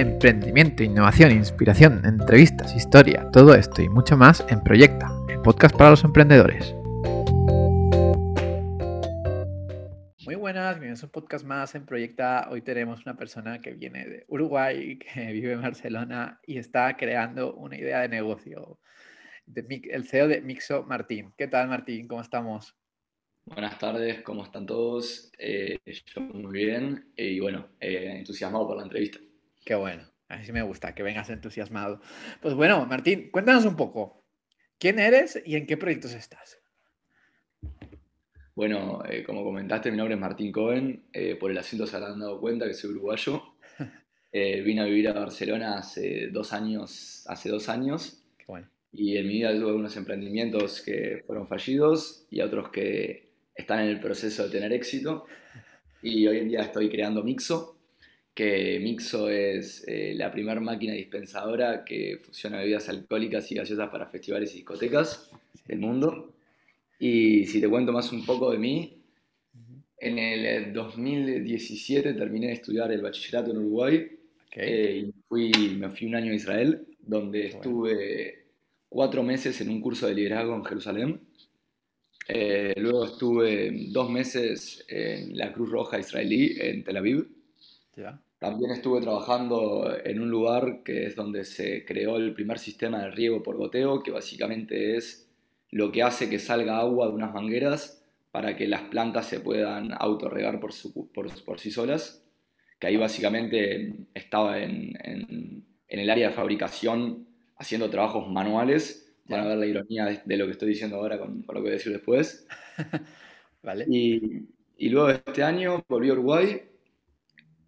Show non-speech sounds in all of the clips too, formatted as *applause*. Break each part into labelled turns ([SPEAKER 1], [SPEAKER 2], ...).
[SPEAKER 1] emprendimiento, innovación, inspiración, entrevistas, historia, todo esto y mucho más en Proyecta, el podcast para los emprendedores. Muy buenas, bienvenidos a un podcast más en Proyecta. Hoy tenemos una persona que viene de Uruguay, que *laughs* vive en Barcelona y está creando una idea de negocio. el CEO de Mixo, Martín. ¿Qué tal, Martín? ¿Cómo estamos?
[SPEAKER 2] Buenas tardes, ¿cómo están todos? Eh, yo muy bien y bueno, eh, entusiasmado por la entrevista.
[SPEAKER 1] Qué bueno, así me gusta, que vengas entusiasmado. Pues bueno, Martín, cuéntanos un poco, ¿quién eres y en qué proyectos estás?
[SPEAKER 2] Bueno, eh, como comentaste, mi nombre es Martín Cohen, por el acento se habrán dado cuenta que soy uruguayo. *laughs* vine a vivir a Barcelona hace dos años, hace dos años. Qué bueno. Y en mi vida tuve algunos emprendimientos que fueron fallidos y otros que están en el proceso de tener éxito. Y hoy en día estoy creando Mixo, que Mixo es eh, la primera máquina dispensadora que fusiona bebidas alcohólicas y gaseosas para festivales y discotecas del mundo. Y si te cuento más un poco de mí, en el 2017 terminé de estudiar el bachillerato en Uruguay eh, y fui, me fui un año a Israel, donde estuve cuatro meses en un curso de liderazgo en Jerusalén. Eh, luego estuve dos meses en la Cruz Roja israelí en Tel Aviv. También estuve trabajando en un lugar que es donde se creó el primer sistema de riego por goteo, que básicamente es lo que hace que salga agua de unas mangueras para que las plantas se puedan autorregar por, por, por sí solas. Que ahí básicamente estaba en, en, en el área de fabricación haciendo trabajos manuales van a ver la ironía de, lo que estoy diciendo ahora con, lo que voy a decir después. *laughs* vale. Y, y, luego este año volví a Uruguay.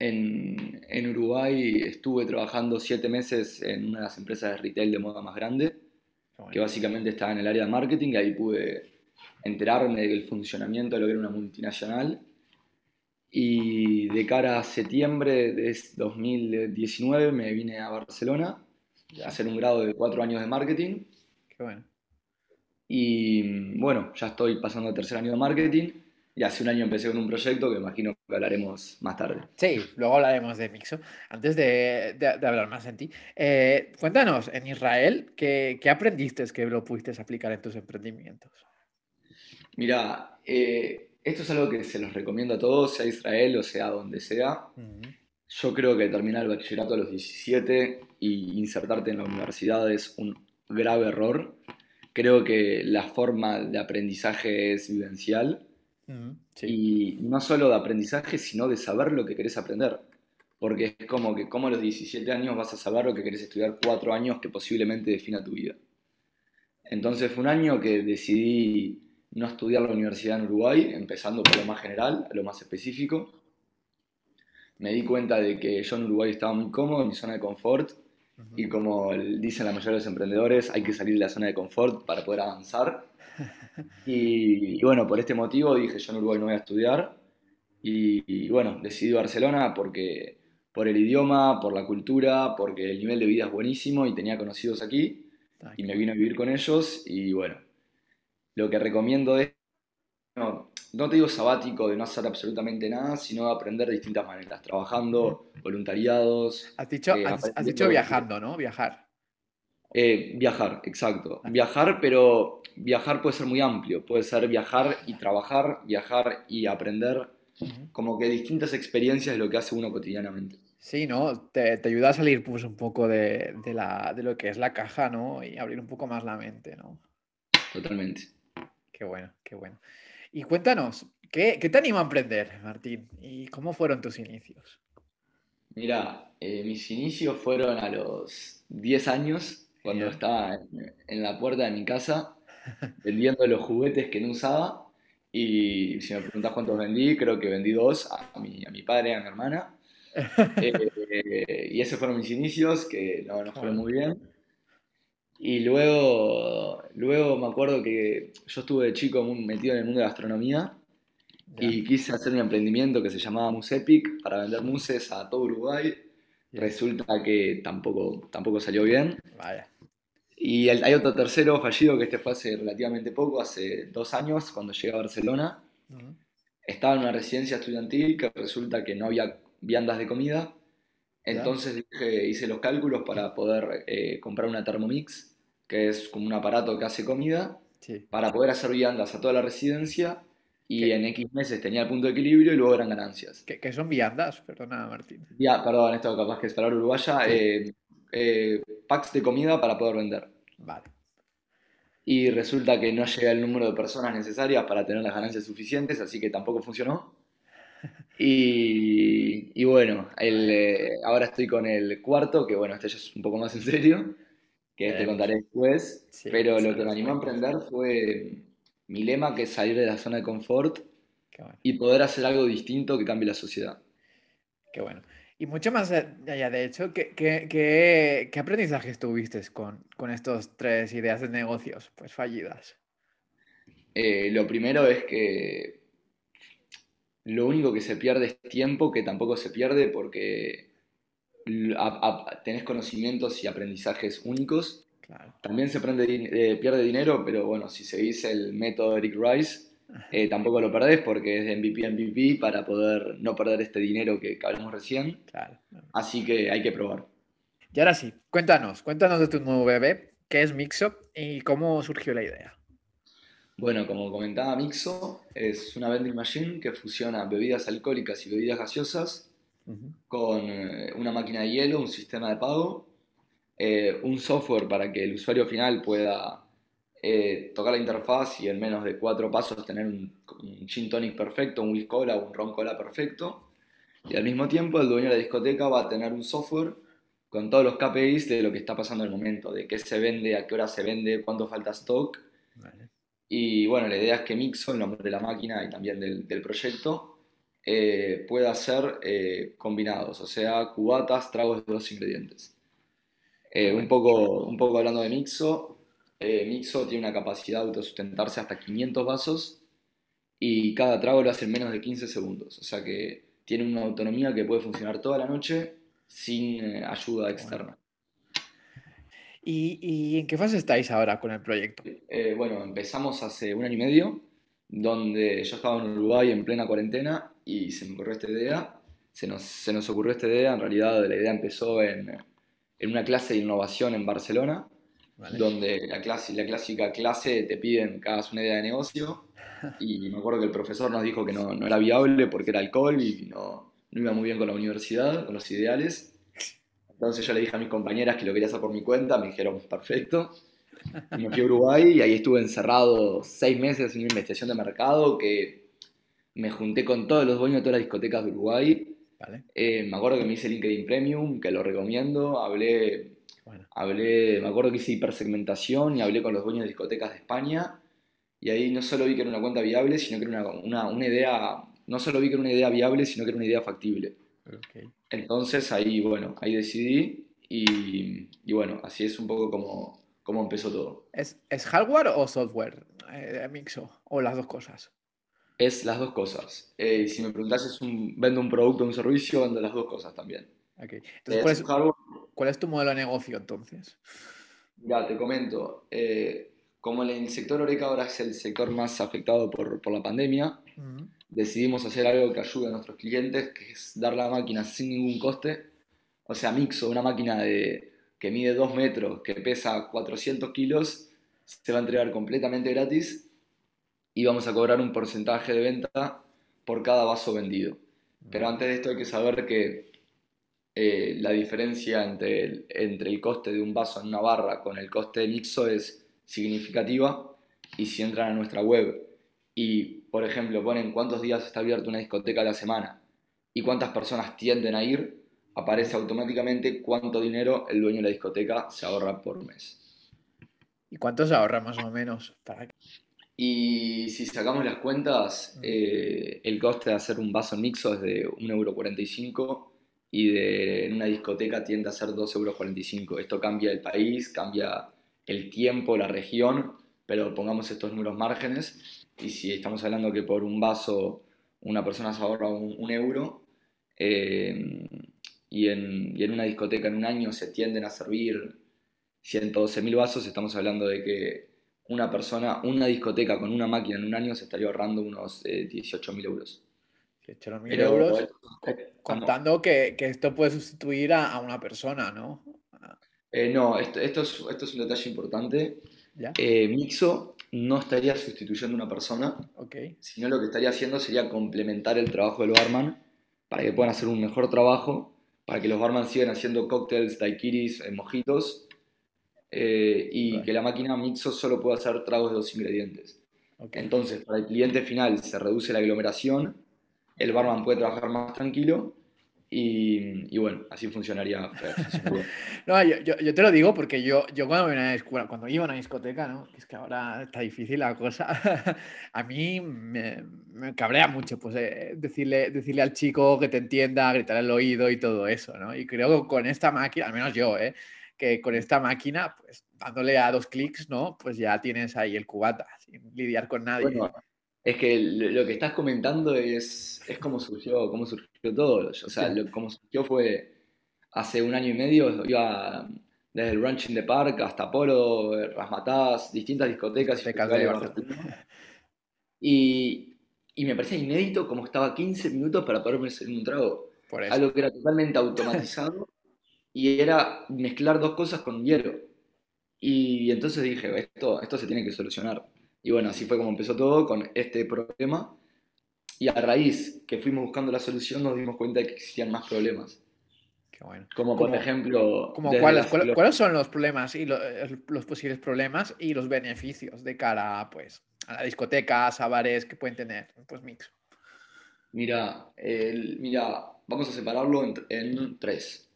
[SPEAKER 2] En, en, Uruguay estuve trabajando siete meses en una de las empresas de retail de moda más grande, que básicamente estaba en el área de marketing, y ahí pude enterarme del funcionamiento de lo que era una multinacional. Y de cara a septiembre de 2019 me vine a Barcelona a hacer un grado de cuatro años de marketing bueno. Y bueno, ya estoy pasando al tercer año de marketing y hace un año empecé con un proyecto que imagino que hablaremos más tarde.
[SPEAKER 1] Sí, luego hablaremos de Mixo. Antes de, hablar más en ti, eh, cuéntanos, en Israel, ¿qué, aprendiste que lo pudiste aplicar en tus emprendimientos?
[SPEAKER 2] Mira, eh, esto es algo que se los recomiendo a todos, sea Israel o sea donde sea. Yo creo que terminar el bachillerato a los 17 y insertarte en la universidad es un grave error. Creo que la forma de aprendizaje es vivencial. Y no solo de aprendizaje, sino de saber lo que querés aprender. Porque es como que, como a los 17 años vas a saber lo que querés estudiar cuatro años que posiblemente defina tu vida. Entonces fue un año que decidí no estudiar la universidad en Uruguay, empezando por lo más general, a lo más específico. Me di cuenta de que yo en Uruguay estaba muy cómodo, en mi zona de confort, y como dicen la mayoría de los emprendedores, hay que salir de la zona de confort para poder avanzar. *laughs* Y, bueno, por este motivo dije, yo en Uruguay no voy a estudiar. Y, bueno, decidí Barcelona porque por el idioma, por la cultura, porque el nivel de vida es buenísimo y tenía conocidos aquí. Y me vine a vivir con ellos. Y bueno, lo que recomiendo es no, no te digo sabático de no hacer absolutamente nada, sino de aprender de distintas maneras, trabajando, voluntariados.
[SPEAKER 1] Has dicho, eh, has, dicho viajando, ¿no? Viajar.
[SPEAKER 2] Eh, viajar, exacto. Ah. Viajar, pero viajar puede ser muy amplio. Puede ser viajar y trabajar, viajar y aprender. Como que distintas experiencias de lo que hace uno cotidianamente.
[SPEAKER 1] Sí, ¿no? Te, te ayuda a salir pues, un poco de, de, la, de lo que es la caja, ¿no? Y abrir un poco más la mente, ¿no?
[SPEAKER 2] Totalmente.
[SPEAKER 1] Qué bueno, qué bueno. Y cuéntanos, ¿qué, te anima a emprender, Martín? ¿Y cómo fueron tus inicios?
[SPEAKER 2] Mira, eh, mis inicios fueron a los 10 años, cuando estaba en, la puerta de mi casa *laughs* vendiendo los juguetes que no usaba. Y si me preguntas cuántos vendí, creo que vendí dos a mi, a mi padre a mi hermana. *laughs* Eh, y esos fueron mis inicios, que no, no fueron muy bien. Y luego, luego me acuerdo que yo estuve de chico metido en el mundo de la gastronomía y quise hacer un emprendimiento que se llamaba Musepic para vender muses a todo Uruguay. Resulta que tampoco, tampoco salió bien. Y hay otro tercero fallido que este fue hace relativamente poco, hace dos años, cuando llegué a Barcelona. Estaba en una residencia estudiantil que resulta que no había viandas de comida. Entonces hice los cálculos para poder eh, comprar una Thermomix, que es como un aparato que hace comida, para poder hacer viandas a toda la residencia y en X meses tenía el punto de equilibrio y luego eran ganancias.
[SPEAKER 1] ¿Qué, son viandas? Perdona, Martín.
[SPEAKER 2] Ya, perdón, esto capaz que es palabra uruguaya. Eh, eh, packs de comida para poder vender. Vale. Y resulta que no llega el número de personas necesarias para tener las ganancias suficientes, así que tampoco funcionó. *laughs* Y, bueno, el, eh, ahora estoy con el cuarto, que bueno, este ya es un poco más en serio, que te contaré después. pero lo que me animó a emprender fue mi lema, que es salir de la zona de confort y poder hacer algo distinto que cambie la sociedad.
[SPEAKER 1] Qué bueno. Y mucho más allá, de hecho, ¿qué, qué, qué, aprendizajes tuviste con, con estas tres ideas de negocios pues fallidas?
[SPEAKER 2] Eh, lo primero es que lo único que se pierde es tiempo, que tampoco se pierde porque tenés conocimientos y aprendizajes únicos. También se eh, pierde dinero, pero bueno, si seguís el método Eric Rice, eh, tampoco lo perdés porque es de MVP a MVP para poder no perder este dinero que, hablamos recién. Así que hay que probar.
[SPEAKER 1] Y ahora sí, cuéntanos, cuéntanos de tu nuevo bebé, qué es Mixo y cómo surgió la idea.
[SPEAKER 2] Bueno, como comentaba Mixo, es una vending machine que fusiona bebidas alcohólicas y bebidas gaseosas con eh, una máquina de hielo, un sistema de pago, eh, un software para que el usuario final pueda eh, tocar la interfaz y en menos de cuatro pasos tener un, un gin tonic perfecto, un whisky cola o un ron cola perfecto. Y al mismo tiempo el dueño de la discoteca va a tener un software con todos los KPIs de lo que está pasando en el momento, de qué se vende, a qué hora se vende, cuánto falta stock. Y bueno, la idea es que Mixo, el nombre de la máquina y también del, del proyecto, eh, pueda ser eh, combinados, o sea, cubatas, tragos de dos ingredientes. Un, poco, un poco hablando de Mixo, eh, Mixo tiene una capacidad de autosustentarse hasta 500 vasos y cada trago lo hace en menos de 15 segundos. O sea que tiene una autonomía que puede funcionar toda la noche sin eh, ayuda externa.
[SPEAKER 1] ¿Y, en qué fase estáis ahora con el proyecto?
[SPEAKER 2] Eh, bueno, empezamos hace un año y medio, donde yo estaba en Uruguay en plena cuarentena y se me ocurrió esta idea. Se nos, se nos ocurrió esta idea, en realidad la idea empezó en, en una clase de innovación en Barcelona, donde la, clase, la clásica clase te piden que hagas una idea de negocio y me acuerdo que el profesor nos dijo que no, no era viable porque era alcohol y no, no, iba muy bien con la universidad, con los ideales. Entonces yo le dije a mis compañeras que lo quería hacer por mi cuenta, me dijeron, perfecto. Y me fui a Uruguay y ahí estuve encerrado seis meses en una investigación de mercado que me junté con todos los dueños de todas las discotecas de Uruguay. Eh, me acuerdo que me hice LinkedIn Premium, que lo recomiendo, hablé Hablé, me acuerdo que hice hipersegmentación y hablé con los dueños de discotecas de España. Y ahí no solo vi que era una cuenta viable, sino que era una, una, idea, no solo vi que era una idea viable, sino que era una idea factible. Entonces ahí, bueno, ahí decidí y, y, bueno, así es un poco como, como empezó todo.
[SPEAKER 1] ¿Es, ¿Es, hardware o software, eh, Mixo? ¿O las dos cosas?
[SPEAKER 2] Es las dos cosas. Eh, si me preguntas, es un, vendo un producto o un servicio, vendo las dos cosas también.
[SPEAKER 1] Entonces, ¿cuál, es, tu modelo de negocio entonces?
[SPEAKER 2] Ya, te comento. Eh, como el sector Oreca ahora es el sector más afectado por, por la pandemia, decidimos hacer algo que ayude a nuestros clientes, que es dar la máquina sin ningún coste. O sea, Mixo, una máquina de, que mide 2 metros, que pesa 400 kilos, se va a entregar completamente gratis y vamos a cobrar un porcentaje de venta por cada vaso vendido. Pero antes de esto hay que saber que eh, la diferencia entre el, entre el coste de un vaso en una barra con el coste de Mixo es significativa y si entran a nuestra web y, por ejemplo, ponen cuántos días está abierta una discoteca a la semana y cuántas personas tienden a ir, aparece automáticamente cuánto dinero el dueño de la discoteca se ahorra por mes.
[SPEAKER 1] ¿Y cuánto se ahorra más o menos?
[SPEAKER 2] Y si sacamos las cuentas, eh, el coste de hacer un vaso mixo es de 1,45€ y de, en una discoteca tiende a ser 2,45 euros. Esto cambia el país, cambia el tiempo, la región, pero pongamos estos números márgenes y si estamos hablando que por un vaso una persona se ahorra un, euro eh, y, en, y, en, una discoteca en un año se tienden a servir 112.000 vasos, estamos hablando de que una persona, una discoteca con una máquina en un año se estaría ahorrando unos 18.000 eh, euros.
[SPEAKER 1] Si echo los mil euros, contando que, esto puede sustituir a, una persona, ¿no?
[SPEAKER 2] Eh, no, esto, esto, es, esto es un detalle importante. Eh, Mixo no estaría sustituyendo a una persona,
[SPEAKER 1] okay.
[SPEAKER 2] sino lo que estaría haciendo sería complementar el trabajo del barman para que puedan hacer un mejor trabajo, para que los barman sigan haciendo cócteles, daiquiris, eh, mojitos, eh, y que la máquina Mixo solo pueda hacer tragos de dos ingredientes. Entonces, para el cliente final se reduce la aglomeración, el barman puede trabajar más tranquilo y, bueno, así funcionaría. *laughs*
[SPEAKER 1] no, yo, yo, te lo digo porque yo, yo cuando, iba a escuela, cuando iba a una discoteca, ¿no? es que ahora está difícil la cosa, *laughs* a mí me, me, cabrea mucho pues, eh, decirle, decirle al chico que te entienda, gritar al oído y todo eso. ¿no? Y creo que con esta máquina, al menos yo, ¿eh? Que con esta máquina, pues dándole a dos clics, ¿no? Pues ya tienes ahí el cubata, sin lidiar con nadie.
[SPEAKER 2] Es que lo que estás comentando es, es cómo surgió, cómo surgió todo. O sea, lo, como surgió fue hace un año y medio, iba desde el Ranch in the Park hasta Polo, Rasmataz, distintas discotecas y, y, me parecía inédito como estaba 15 minutos para poderme hacer un trago. Algo que era totalmente automatizado y era mezclar dos cosas con hielo. Y entonces dije, esto, esto se tiene que solucionar. Y bueno, así fue como empezó todo con este problema. Y a raíz que fuimos buscando la solución nos dimos cuenta de que existían más problemas.
[SPEAKER 1] Qué bueno.
[SPEAKER 2] Como por ejemplo...
[SPEAKER 1] Como cuáles, cuáles, son los problemas y eh, los, posibles problemas y los beneficios de cara pues, a las discotecas, a bares que pueden tener pues mix?
[SPEAKER 2] Mira, el, mira vamos a separarlo en, tres.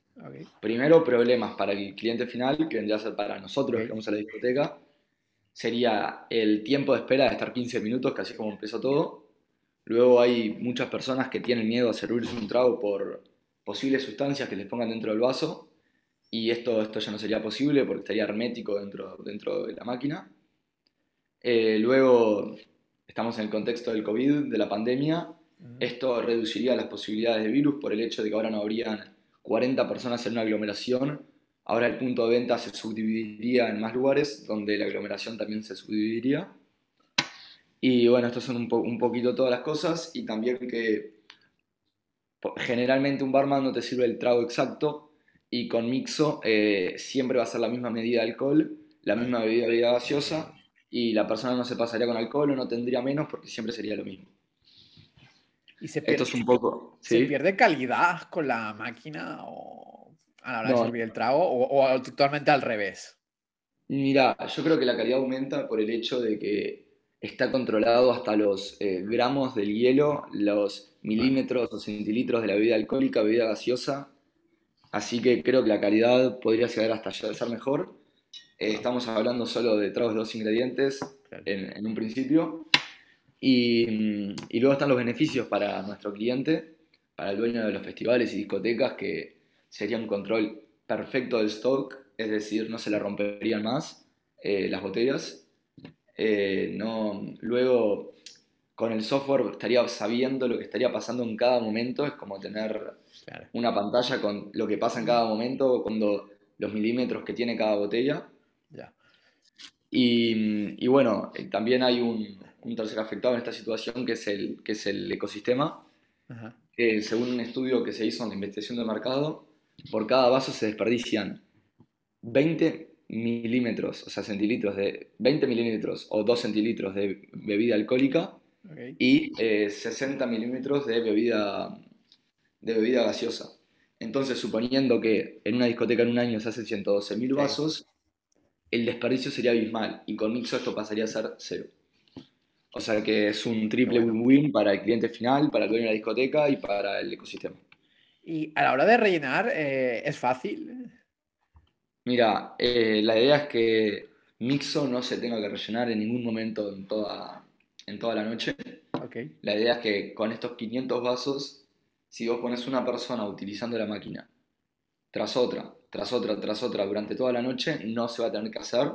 [SPEAKER 2] Primero, problemas para el cliente final, que vendría a ser para nosotros que vamos a la discoteca sería el tiempo de espera de estar 15 minutos, casi como empezó todo. Luego hay muchas personas que tienen miedo a servirse un trago por posibles sustancias que les pongan dentro del vaso y esto, esto ya no sería posible porque estaría hermético dentro, dentro de la máquina. Eh, luego estamos en el contexto del COVID, de la pandemia. Esto reduciría las posibilidades de virus por el hecho de que ahora no habrían 40 personas en una aglomeración Ahora el punto de venta se subdividiría en más lugares, donde la aglomeración también se subdividiría. Y bueno, estas son un, poquito todas las cosas y también que generalmente un barman no te sirve el trago exacto y con mixo eh, siempre va a ser la misma medida de alcohol, la misma bebida gaseosa y la persona no se pasaría con alcohol o no tendría menos porque siempre sería lo mismo.
[SPEAKER 1] ¿Y se pierde, Esto es un poco, ¿se pierde calidad con la máquina o a la hora de servir el trago o, totalmente al revés?
[SPEAKER 2] Mira, yo creo que la calidad aumenta por el hecho de que está controlado hasta los eh, gramos del hielo, los milímetros o centilitros de la bebida alcohólica, bebida gaseosa. Así que creo que la calidad podría llegar hasta ser mejor. Eh, estamos hablando solo de tragos de dos ingredientes en, un principio. Y, y, luego están los beneficios para nuestro cliente, para el dueño de los festivales y discotecas que sería un control perfecto del stock, es decir, no se le romperían más eh, las botellas. Eh, no, luego, con el software estaría sabiendo lo que estaría pasando en cada momento, es como tener una pantalla con lo que pasa en cada momento, cuando los milímetros que tiene cada botella. Y, bueno, eh, también hay un, tercer afectado en esta situación que es el, que es el ecosistema. según un estudio que se hizo en la investigación de mercado, por cada vaso se desperdician 20 milímetros, o sea, centilitros de 20 mililitros o 2 centilitros de bebida alcohólica y 60 eh, milímetros de bebida, de bebida gaseosa. Entonces, suponiendo que en una discoteca en un año se hacen 112.000 vasos, el desperdicio sería abismal y con Mixo esto pasaría a ser cero. O sea que es un triple win-win para el cliente final, para el dueño de la discoteca y para el ecosistema.
[SPEAKER 1] Y a la hora de rellenar, eh, ¿es fácil?
[SPEAKER 2] Mira, eh, la idea es que Mixo no se tenga que rellenar en ningún momento en toda, en toda la noche.
[SPEAKER 1] Okay.
[SPEAKER 2] La idea es que con estos 500 vasos, si vos pones una persona utilizando la máquina tras otra, tras otra, tras otra durante toda la noche, no se va a tener que hacer.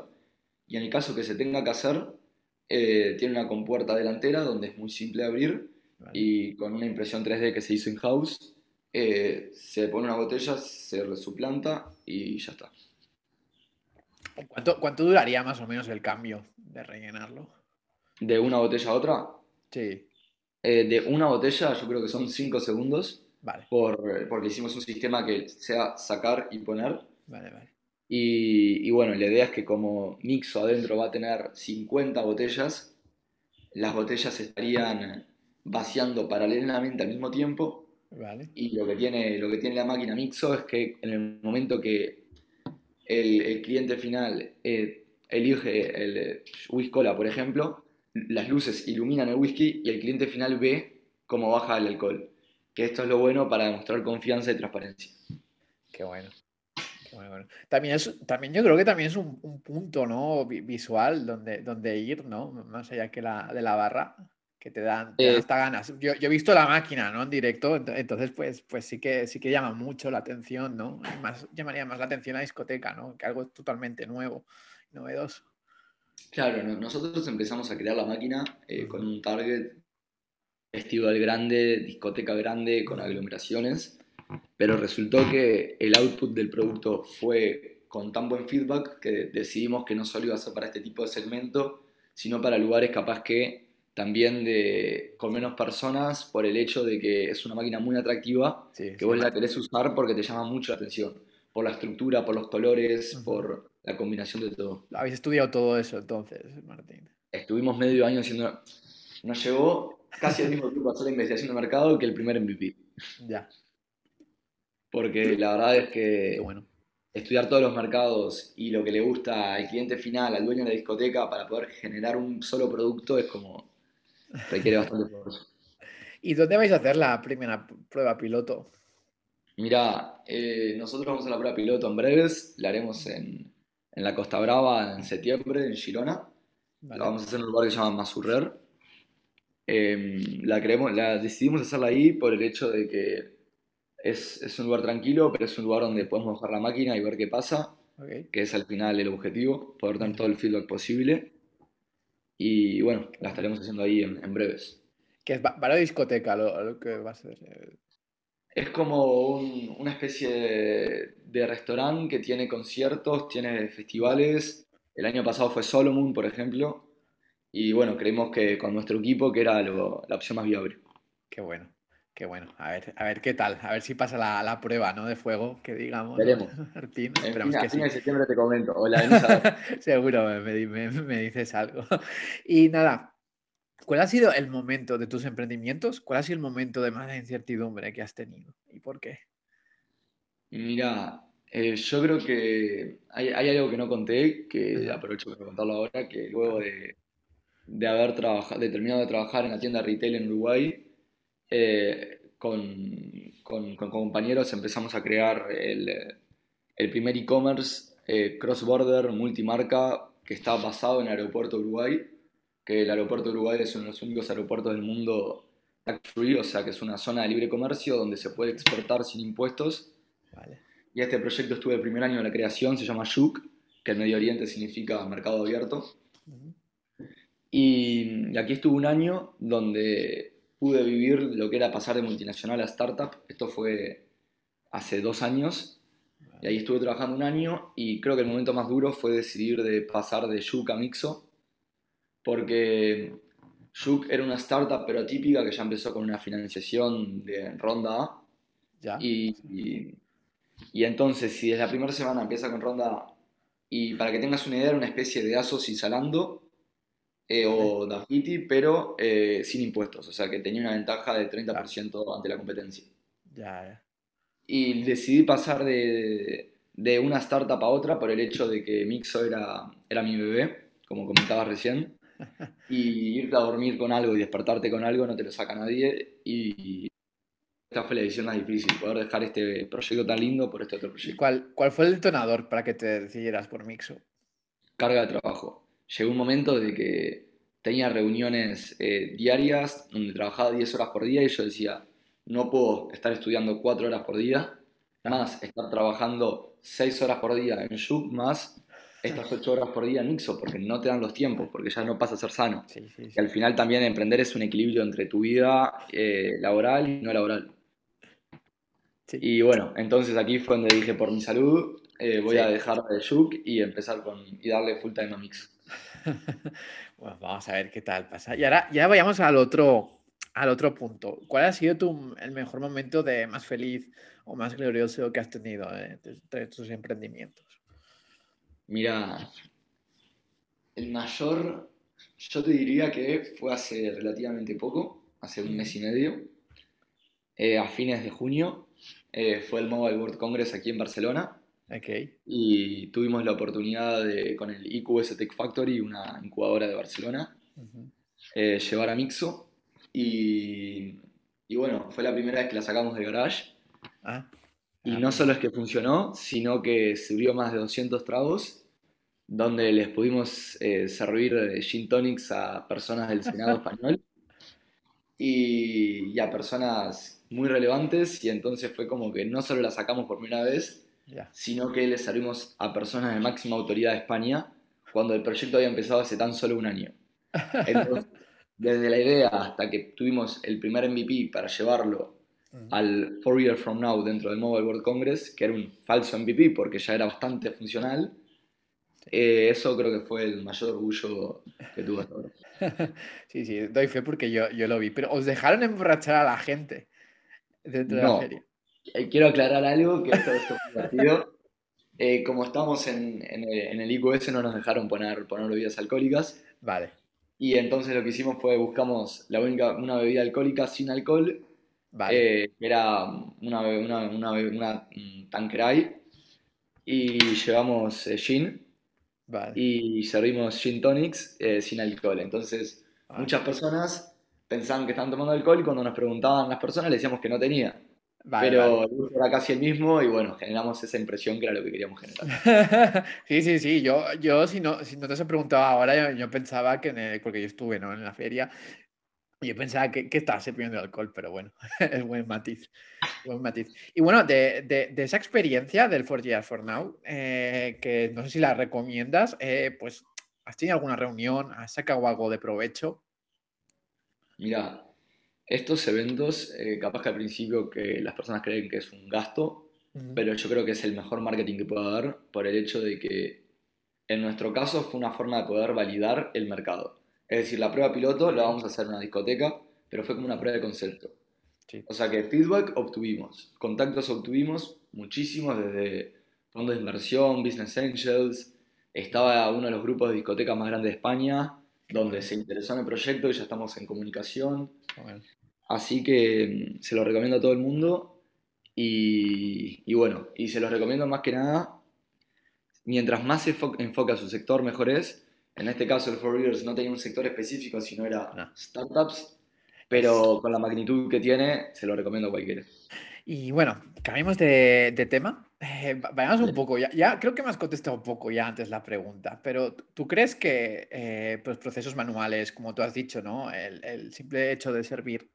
[SPEAKER 2] Y en el caso que se tenga que hacer, eh, tiene una compuerta delantera donde es muy simple de abrir y con una impresión 3D que se hizo in-house eh, se pone una botella, se resuplanta y ya está.
[SPEAKER 1] ¿Cuánto, ¿Cuánto duraría más o menos el cambio de rellenarlo?
[SPEAKER 2] ¿De una botella a otra?
[SPEAKER 1] Sí.
[SPEAKER 2] Eh, de una botella, yo creo que son 5 segundos. Vale. Por, porque hicimos un sistema que sea sacar y poner. Vale, vale. Y, y, bueno, la idea es que como Mixo adentro va a tener 50 botellas, las botellas estarían vaciando paralelamente al mismo tiempo. Vale. Y lo que, tiene, lo que tiene la máquina Mixo es que en el momento que el, el cliente final eh, elige el whisky cola, por ejemplo, las luces iluminan el whisky y el cliente final ve cómo baja el alcohol. Que esto es lo bueno para demostrar confianza y transparencia.
[SPEAKER 1] Qué bueno. También, es, también yo creo que también es un, punto ¿no? visual donde, donde ir, ¿no? Más allá que la, de la barra, que te dan, te hasta ganas. Yo, yo, he visto la máquina, ¿no? En directo, entonces pues, pues sí, que, sí que llama mucho la atención, ¿no? más, llamaría más la atención la discoteca, ¿no? Que algo totalmente nuevo, novedoso.
[SPEAKER 2] Claro, nosotros empezamos a crear la máquina eh, con un target festival grande, discoteca grande, con aglomeraciones, pero resultó que el output del producto fue con tan buen feedback que decidimos que no solo iba a ser para este tipo de segmento, sino para lugares capaz que también de, con menos personas por el hecho de que es una máquina muy atractiva, que vos la querés usar porque te llama mucho la atención, por la estructura, por los colores, por la combinación de todo.
[SPEAKER 1] Habéis estudiado todo eso entonces, Martín.
[SPEAKER 2] Estuvimos medio año haciendo... Nos llevó casi al mismo tiempo hacer la investigación de mercado que el primer MVP. Ya. Porque la verdad es que estudiar todos los mercados y lo que le gusta al cliente final, al dueño de la discoteca, para poder generar un solo producto es como... requiere bastante esfuerzo. *laughs*
[SPEAKER 1] ¿Y dónde vais a hacer la primera prueba piloto?
[SPEAKER 2] Mira, eh, nosotros vamos a la prueba piloto en breves, la haremos en, en la Costa Brava en septiembre, en Girona. La vamos a hacer en un lugar que se llama Masurrer. Em, la, creemos, la decidimos hacerla ahí por el hecho de que es, es, un lugar tranquilo, pero es un lugar donde podemos bajar la máquina y ver qué pasa, que es al final el objetivo, poder tener todo el feedback posible. Y bueno, la estaremos haciendo ahí en, en breves.
[SPEAKER 1] Que es para discoteca lo, lo, que va a ser.
[SPEAKER 2] Es como una especie de, restaurante que tiene conciertos, tiene festivales. El año pasado fue Solomon, por ejemplo. Y bueno, creemos que con nuestro equipo que era la opción más viable.
[SPEAKER 1] Qué bueno, qué bueno. A ver, a ver qué tal, a ver si pasa la, prueba ¿no? de fuego, que digamos.
[SPEAKER 2] Veremos. *laughs*
[SPEAKER 1] Martín,
[SPEAKER 2] esperamos que sí. de septiembre te comento. Hola, *laughs*
[SPEAKER 1] Seguro me, me dices algo. *laughs* Y nada, ¿Cuál ha sido el momento de tus emprendimientos? ¿Cuál ha sido el momento de más incertidumbre que has tenido? ¿Y por qué?
[SPEAKER 2] Mira, eh, yo creo que hay, algo que no conté, que aprovecho para contarlo ahora, que luego de, haber trabajado, de terminado de trabajar en la tienda retail en Uruguay, eh, con, compañeros empezamos a crear el, primer e-commerce eh, cross-border multimarca que está basado en el aeropuerto Uruguay que el aeropuerto Uruguay es uno de los únicos aeropuertos del mundo tax free, o sea que es una zona de libre comercio donde se puede exportar sin impuestos. Y este proyecto estuvo el primer año de la creación, se llama YUC, que en Medio Oriente significa mercado abierto. y, aquí estuve un año donde pude vivir lo que era pasar de multinacional a startup. Esto fue hace dos años. Y ahí estuve trabajando un año y creo que el momento más duro fue decidir de pasar de Yuk a Mixo, porque Yuk era una startup pero típica que ya empezó con una financiación de ronda A. ¿Ya? Y, y, entonces, si desde la primera semana empieza con ronda A, y para que tengas una idea, era una especie de Asos y Salando eh, o Dafiti, pero eh, sin impuestos, o sea que tenía una ventaja de 30% ante la competencia. Ya, Y decidí pasar de, de, una startup a otra por el hecho de que Mixo era, era mi bebé, como comentabas recién. *laughs* y irte a dormir con algo y despertarte con algo no te lo saca nadie. Y esta fue la decisión más difícil, poder dejar este proyecto tan lindo por este otro proyecto.
[SPEAKER 1] ¿Cuál, cuál fue el detonador para que te decidieras por Mixo?
[SPEAKER 2] Carga de trabajo. Llegó un momento de que tenía reuniones eh, diarias donde trabajaba 10 horas por día y yo decía, no puedo estar estudiando 4 horas por día, más estar trabajando 6 horas por día en Shup, más estas ocho horas por día en Mixo, porque no te dan los tiempos, porque ya no pasa a ser sano. Y al final también emprender es un equilibrio entre tu vida eh, laboral y no laboral. Y bueno, entonces aquí fue donde dije, por mi salud, eh, voy a dejar de Shuk y empezar con, y darle full time a Mix. *laughs*
[SPEAKER 1] bueno, vamos a ver qué tal pasa. Y ahora ya vayamos al otro, al otro punto. ¿Cuál ha sido tu, el mejor momento de más feliz o más glorioso que has tenido eh, entre tus emprendimientos?
[SPEAKER 2] Mira, el mayor, yo te diría que fue hace relativamente poco, hace un mes y medio, eh, a fines de junio, eh, fue el Mobile World Congress aquí en Barcelona.
[SPEAKER 1] Okay.
[SPEAKER 2] Y tuvimos la oportunidad de, con el IQS Tech Factory, una incubadora de Barcelona, llevar a Mixo y, bueno, fue la primera vez que la sacamos de garage. Ah. Y ah, no solo es que funcionó, sino que subió más de 200 tragos, donde les pudimos eh, servir eh, gin tonics a personas del Senado *laughs* español y, a personas muy relevantes. Y entonces fue como que no solo la sacamos por primera vez, sino que le servimos a personas de máxima autoridad de España cuando el proyecto había empezado hace tan solo un año. Entonces, *laughs* desde la idea hasta que tuvimos el primer MVP para llevarlo al Four Years From Now dentro del Mobile World Congress, que era un falso MVP porque ya era bastante funcional, eh, eso creo que fue el mayor orgullo que tuve hasta ahora. *laughs*
[SPEAKER 1] sí, sí, doy fe porque yo, yo lo vi, pero os dejaron emborrachar a la gente dentro de la feria.
[SPEAKER 2] Eh, quiero aclarar algo, que esto, esto fue eh, como estamos en, en, el, en, el, IQS no nos dejaron poner, poner bebidas alcohólicas.
[SPEAKER 1] Vale.
[SPEAKER 2] Y entonces lo que hicimos fue buscamos la única, una bebida alcohólica sin alcohol, vale. eh, era una, una, una, una Tanqueray, y llevamos eh, gin, vale. y servimos gin tonics eh, sin alcohol. Entonces muchas personas pensaban que estaban tomando alcohol y cuando nos preguntaban las personas le decíamos que no tenía pero el gusto era casi el mismo y bueno, generamos esa impresión que era lo que queríamos generar. *laughs*
[SPEAKER 1] sí, sí, sí. Yo, yo si, no, si no te has preguntado ahora, yo, pensaba que, porque yo estuve ¿no? en la feria, yo pensaba que, que estaba sirviendo alcohol, pero bueno, *laughs* es buen matiz. Buen matiz. Y bueno, de, de, de esa experiencia del 4 Years for Now, eh, que no sé si la recomiendas, eh, pues, ¿has tenido alguna reunión? ¿Has sacado algo de provecho?
[SPEAKER 2] Mira, estos eventos, eh, capaz que al principio que las personas creen que es un gasto, pero yo creo que es el mejor marketing que puede haber por el hecho de que en nuestro caso fue una forma de poder validar el mercado. Es decir, la prueba piloto la vamos a hacer en una discoteca, pero fue como una prueba de concepto. O sea que feedback obtuvimos, contactos obtuvimos muchísimos desde fondos de inversión, business angels, estaba uno de los grupos de discotecas más grandes de España, donde se interesó en el proyecto y ya estamos en comunicación. Así que mm, se lo recomiendo a todo el mundo y, bueno, y se los recomiendo más que nada, mientras más se enfoca su sector, mejor es. En este caso el Four Years no tenía un sector específico, sino era startups, pero con la magnitud que tiene, se lo recomiendo a cualquiera.
[SPEAKER 1] Y bueno, cambiemos de, tema. Eh, vayamos un poco, ya, ya, creo que me has contestado un poco ya antes la pregunta, pero ¿tú crees que eh, pues procesos manuales, como tú has dicho, ¿no? El, el simple hecho de servir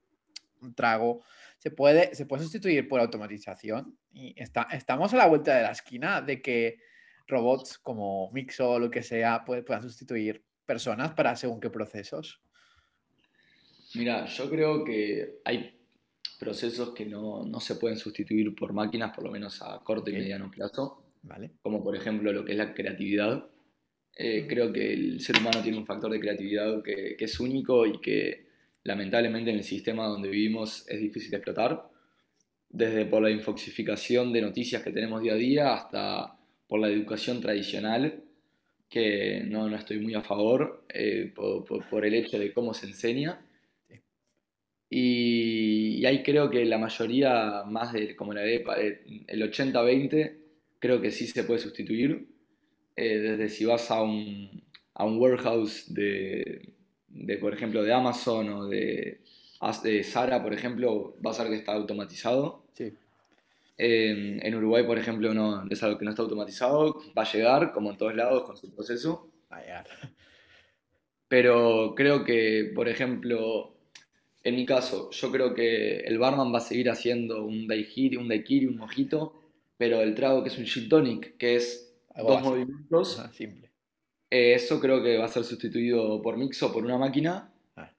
[SPEAKER 1] un trago, se puede, se puede sustituir por automatización. Y está, estamos a la vuelta de la esquina de que robots como Mixo o lo que sea puedan sustituir personas para según qué procesos.
[SPEAKER 2] Mira, yo creo que hay procesos que no, no se pueden sustituir por máquinas, por lo menos a corto y mediano plazo.
[SPEAKER 1] Vale.
[SPEAKER 2] Como por ejemplo lo que es la creatividad. Eh, creo que el ser humano tiene un factor de creatividad que, que es único y que lamentablemente en el sistema donde vivimos es difícil de explotar, desde por la infoxificación de noticias que tenemos día a día hasta por la educación tradicional, que no, no estoy muy a favor eh, por, el hecho de cómo se enseña. Y, ahí creo que la mayoría, más de como la de, el 80-20, creo que sí se puede sustituir. Eh, desde si vas a un, a un warehouse de, de, por ejemplo, de Amazon o de, de Sara, por ejemplo, va a ser que está automatizado.
[SPEAKER 1] Sí.
[SPEAKER 2] en Uruguay, por ejemplo, no, es algo que no está automatizado, va a llegar, como en todos lados, con su proceso.
[SPEAKER 1] Va a llegar.
[SPEAKER 2] Pero creo que, por ejemplo, en mi caso, yo creo que el barman va a seguir haciendo un daiquiri, un daiquiri, un mojito, pero el trago que es un gin tonic, que es dos movimientos,
[SPEAKER 1] simple.
[SPEAKER 2] Eh, eso creo que va a ser sustituido por Mixo, por una máquina. Ah.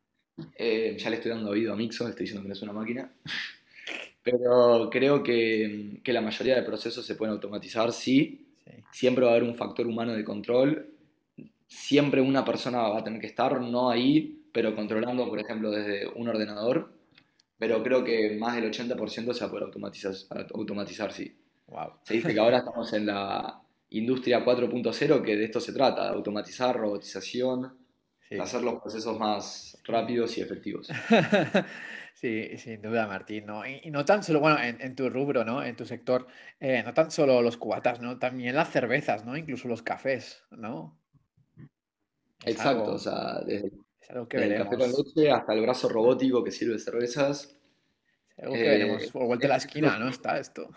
[SPEAKER 2] Eh, ya le estoy dando oído a Mixo, le estoy diciendo que no es una máquina. *laughs* Pero creo que, que, la mayoría de procesos se pueden automatizar, sí. Siempre va a haber un factor humano de control. Siempre una persona va a tener que estar, no ahí, pero controlando, por ejemplo, desde un ordenador. Pero creo que más del 80% se va a poder automatizar, automatizar sí.
[SPEAKER 1] Wow.
[SPEAKER 2] Se dice que ahora estamos en la industria 4.0, que de esto se trata, de automatizar, robotización, hacer los procesos más rápidos y efectivos. *laughs*
[SPEAKER 1] Sí, sin duda, Martín, ¿no? Y, no tan solo, bueno, en, tu rubro, ¿no? En tu sector, eh, no tan solo los cubatas, ¿no? También las cervezas, ¿no? Incluso los cafés, ¿no?
[SPEAKER 2] Exacto, o sea, desde, el café con leche hasta el brazo robótico que sirve cervezas.
[SPEAKER 1] Es algo que veremos por vuelta de la esquina, ¿no? Está esto.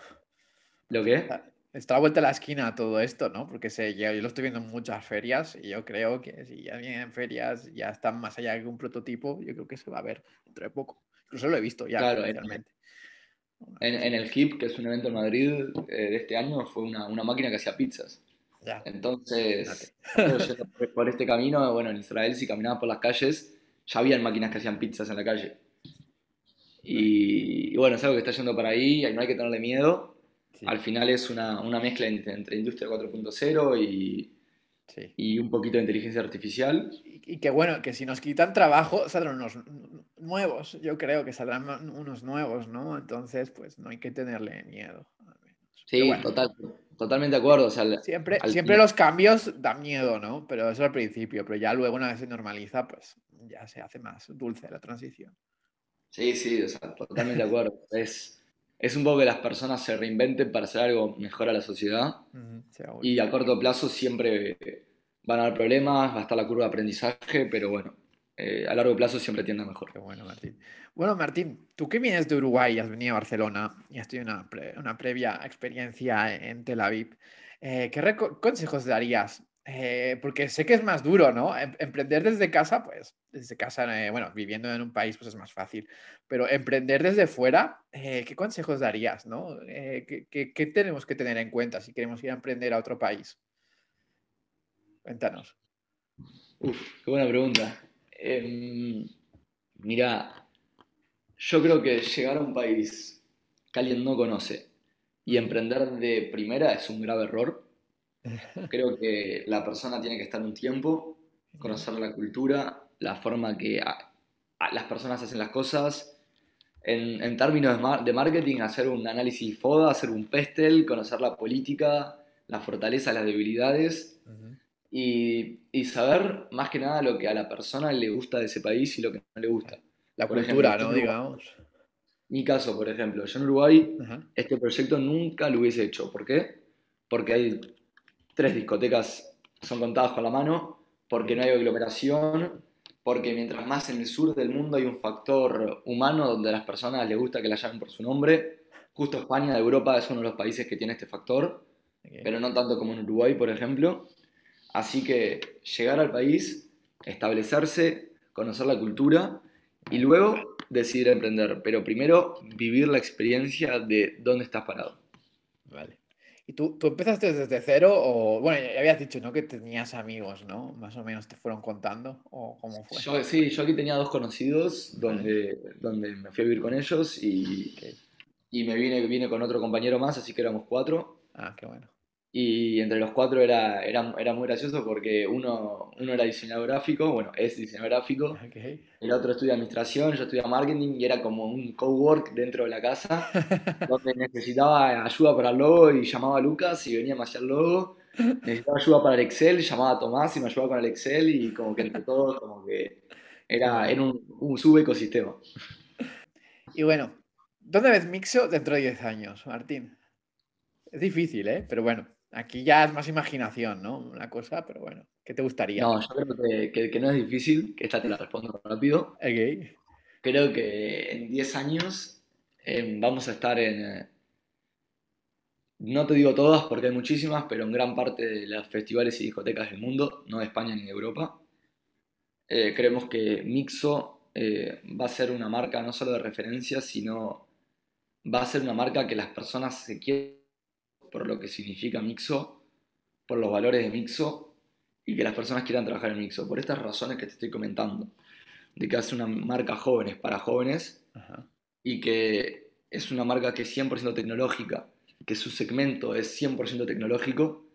[SPEAKER 2] ¿Lo qué?
[SPEAKER 1] Está a vuelta de la esquina todo esto, ¿no? Porque sé, yo, lo estoy viendo en muchas ferias y yo creo que si ya vienen ferias, ya están más allá de un prototipo, yo creo que se va a ver dentro de poco. Incluso lo he visto ya,
[SPEAKER 2] claro, realmente. En, el HIP, que es un evento en Madrid eh, de este año, fue una, máquina que hacía pizzas. Ya. Entonces, *laughs* por este camino, bueno, en Israel, si caminabas por las calles, ya habían máquinas que hacían pizzas en la calle. Y, y bueno, es algo que está yendo para ahí, no hay que tenerle miedo al final es una, mezcla entre, Industria 4.0 y, y un poquito de inteligencia artificial.
[SPEAKER 1] Y, que bueno, que si nos quitan trabajo, saldrán unos nuevos. Yo creo que saldrán unos nuevos, ¿no? Entonces, pues no hay que tenerle miedo.
[SPEAKER 2] Sí, total, totalmente de acuerdo.
[SPEAKER 1] siempre siempre los cambios dan miedo, ¿no? Pero eso al principio, pero ya luego una vez se normaliza, pues ya se hace más dulce la transición.
[SPEAKER 2] Sí, sí, totalmente de acuerdo. Es, es un poco que las personas se reinventen para hacer algo mejor a la sociedad. y a corto plazo siempre van a haber problemas, va a estar la curva de aprendizaje, pero bueno, eh, a largo plazo siempre tiende mejor.
[SPEAKER 1] Qué bueno, Martín. Bueno, Martín, tú que vienes de Uruguay y has venido a Barcelona y has tenido una, una previa experiencia en Tel Aviv, eh, ¿qué consejos darías eh, porque sé que es más duro, ¿no? Em, emprender desde casa, pues desde casa, eh, bueno, viviendo en un país, pues es más fácil. Pero emprender desde fuera, eh, ¿qué consejos darías, no? ¿qué, tenemos que tener en cuenta si queremos ir a emprender a otro país? Cuéntanos.
[SPEAKER 2] Uf, qué buena pregunta. Em, mira, yo creo que llegar a un país que alguien no conoce y emprender de primera es un grave error Creo que la persona tiene que estar un tiempo, conocer la cultura, la forma que las personas hacen las cosas. En, términos de, marketing, hacer un análisis FODA, hacer un pestel, conocer la política, la fortaleza, las debilidades y, saber más que nada lo que a la persona le gusta de ese país y lo que no le gusta.
[SPEAKER 1] La cultura, ¿no? Digamos.
[SPEAKER 2] Mi caso, por ejemplo, yo en Uruguay este proyecto nunca lo hubiese hecho. ¿Por qué? Porque hay tres discotecas son contadas con la mano, porque no hay aglomeración, porque mientras más en el sur del mundo hay un factor humano donde a las personas les gusta que la llamen por su nombre. Justo España de Europa es uno de los países que tiene este factor, pero no tanto como en Uruguay, por ejemplo. Así que llegar al país, establecerse, conocer la cultura y luego decidir emprender. Pero primero vivir la experiencia de dónde estás parado.
[SPEAKER 1] Vale. ¿Y tú, tú empezaste desde cero o, bueno, ya habías dicho, ¿no? Que tenías amigos, ¿no? Más o menos te fueron contando o cómo fue.
[SPEAKER 2] sí, yo aquí tenía dos conocidos donde, donde me fui a vivir con ellos y, y me vine, vine con otro compañero más, así que éramos cuatro.
[SPEAKER 1] Ah, qué bueno.
[SPEAKER 2] Y entre los cuatro era, era, era muy gracioso porque uno, uno era diseñador gráfico, bueno, es diseñador gráfico, el otro estudia administración, yo estudia marketing y era como un cowork dentro de la casa *laughs* donde necesitaba ayuda para el logo y llamaba a Lucas y venía a hacer logo, necesitaba ayuda para el Excel, llamaba a Tomás y me ayudaba con el Excel y como que entre todos como que era, era un, un subecosistema.
[SPEAKER 1] Y bueno, ¿dónde ves Mixo dentro de 10 años, Martín? Es difícil, ¿eh? Pero bueno. Aquí ya es más imaginación, ¿no? Una cosa, pero bueno, ¿qué te gustaría?
[SPEAKER 2] No, yo creo que, no es difícil, que esta te la respondo rápido.
[SPEAKER 1] Ok.
[SPEAKER 2] Creo que en 10 años em, vamos a estar en, eh, no te digo todas porque hay muchísimas, pero en gran parte de los festivales y discotecas del mundo, no de España ni de Europa. Eh, creemos que Mixo eh, va a ser una marca no solo de referencia, sino va a ser una marca que las personas se quieren por lo que significa Mixo, por los valores de Mixo y que las personas quieran trabajar en Mixo. Por estas razones que te estoy comentando, de que hace una marca jóvenes para jóvenes y que es una marca que es 100% tecnológica, que su segmento es 100% tecnológico,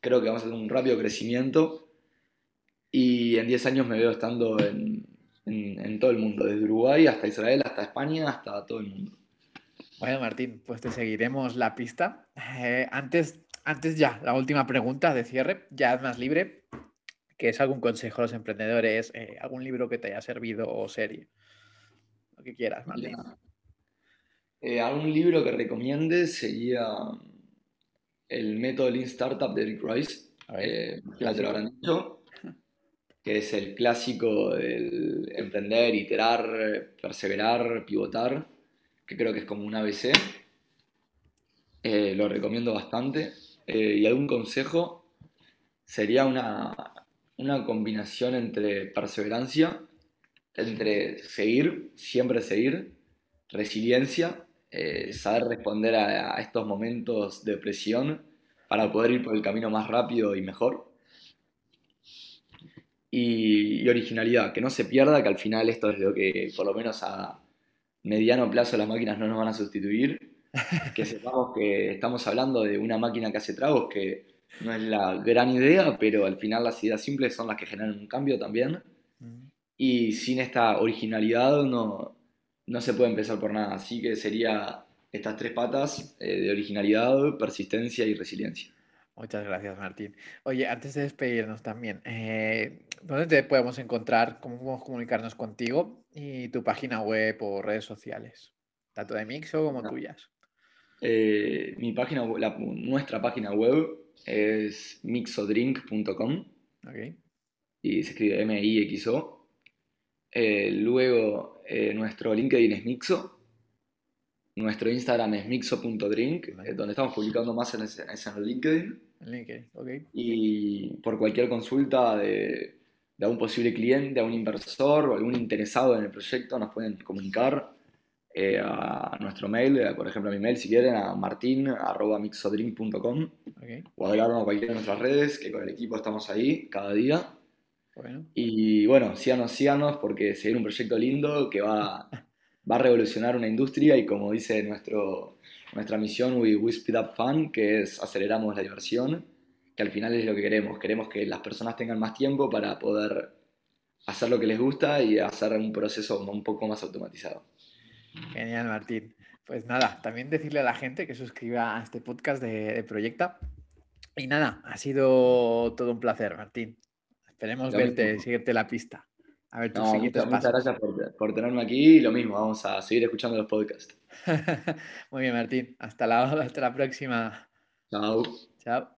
[SPEAKER 2] creo que vamos a tener un rápido crecimiento y en 10 años me veo estando en, en, todo el mundo, desde Uruguay hasta Israel, hasta España, hasta todo el mundo.
[SPEAKER 1] Bueno, Martín, pues te seguiremos la pista. Eh, antes, antes ya, la última pregunta de cierre, ya es más libre, que es algún consejo a los emprendedores, eh, algún libro que te haya servido o serie. Lo que quieras, Martín.
[SPEAKER 2] Eh, algún libro que recomiende sería El método Lean Startup de Rick Rice. Ver, ya te lo habrán dicho que es el clásico del emprender, iterar, perseverar, pivotar, que creo que es como un ABC. Eh, lo recomiendo bastante. Eh, y algún consejo sería una, combinación entre perseverancia, entre seguir, siempre seguir, resiliencia, eh, saber responder a estos momentos de presión para poder ir por el camino más rápido y mejor y, originalidad, que no se pierda, que al final esto es lo que por lo menos a mediano plazo las máquinas no nos van a sustituir, que sepamos que estamos hablando de una máquina que hace tragos, que no es la gran idea, pero al final las ideas simples son las que generan un cambio también. Y sin esta originalidad no, no se puede empezar por nada. Así que sería estas tres patas eh, de originalidad, persistencia y resiliencia.
[SPEAKER 1] Muchas gracias, Martín. Oye, antes de despedirnos también, eh, ¿dónde te podemos encontrar? ¿Cómo podemos comunicarnos contigo? Y tu página web o redes sociales, tanto de Mixo como tuyas.
[SPEAKER 2] Eh, mi página, nuestra página web es mixodrink.com. Okay. Y se escribe M-I-X-O. Eh, luego, nuestro LinkedIn es Mixo. Nuestro Instagram es mixo.drink, donde estamos publicando más en, ese, en LinkedIn. LinkedIn, ok. Y por cualquier consulta de, de un posible cliente, a un inversor o algún interesado en el proyecto, nos pueden comunicar eh, a nuestro mail, eh, por ejemplo a mi mail si quieren, a martin.mixodrink.com okay. o agregarnos a cualquiera de nuestras redes, que con el equipo estamos ahí cada día. Bueno. Y bueno, síganos, síganos porque se viene un proyecto lindo que va, va a revolucionar una industria y como dice nuestro, nuestra misión We, We Speed Up Fun, que es aceleramos la diversión, que al final es lo que queremos. Queremos que las personas tengan más tiempo para poder hacer lo que les gusta y hacer un proceso un poco más automatizado.
[SPEAKER 1] Genial, Martín. Pues nada, también decirle a la gente que suscriba a este podcast de, Proyecta. Y nada, ha sido todo un placer, Martín. Esperemos verte, seguirte la pista. A ver,
[SPEAKER 2] no, muchas, muchas, gracias por, por, tenerme aquí y lo mismo, vamos a seguir escuchando los podcasts. *laughs*
[SPEAKER 1] Muy bien, Martín. Hasta la, hasta la próxima.
[SPEAKER 2] Chao.
[SPEAKER 1] Chao.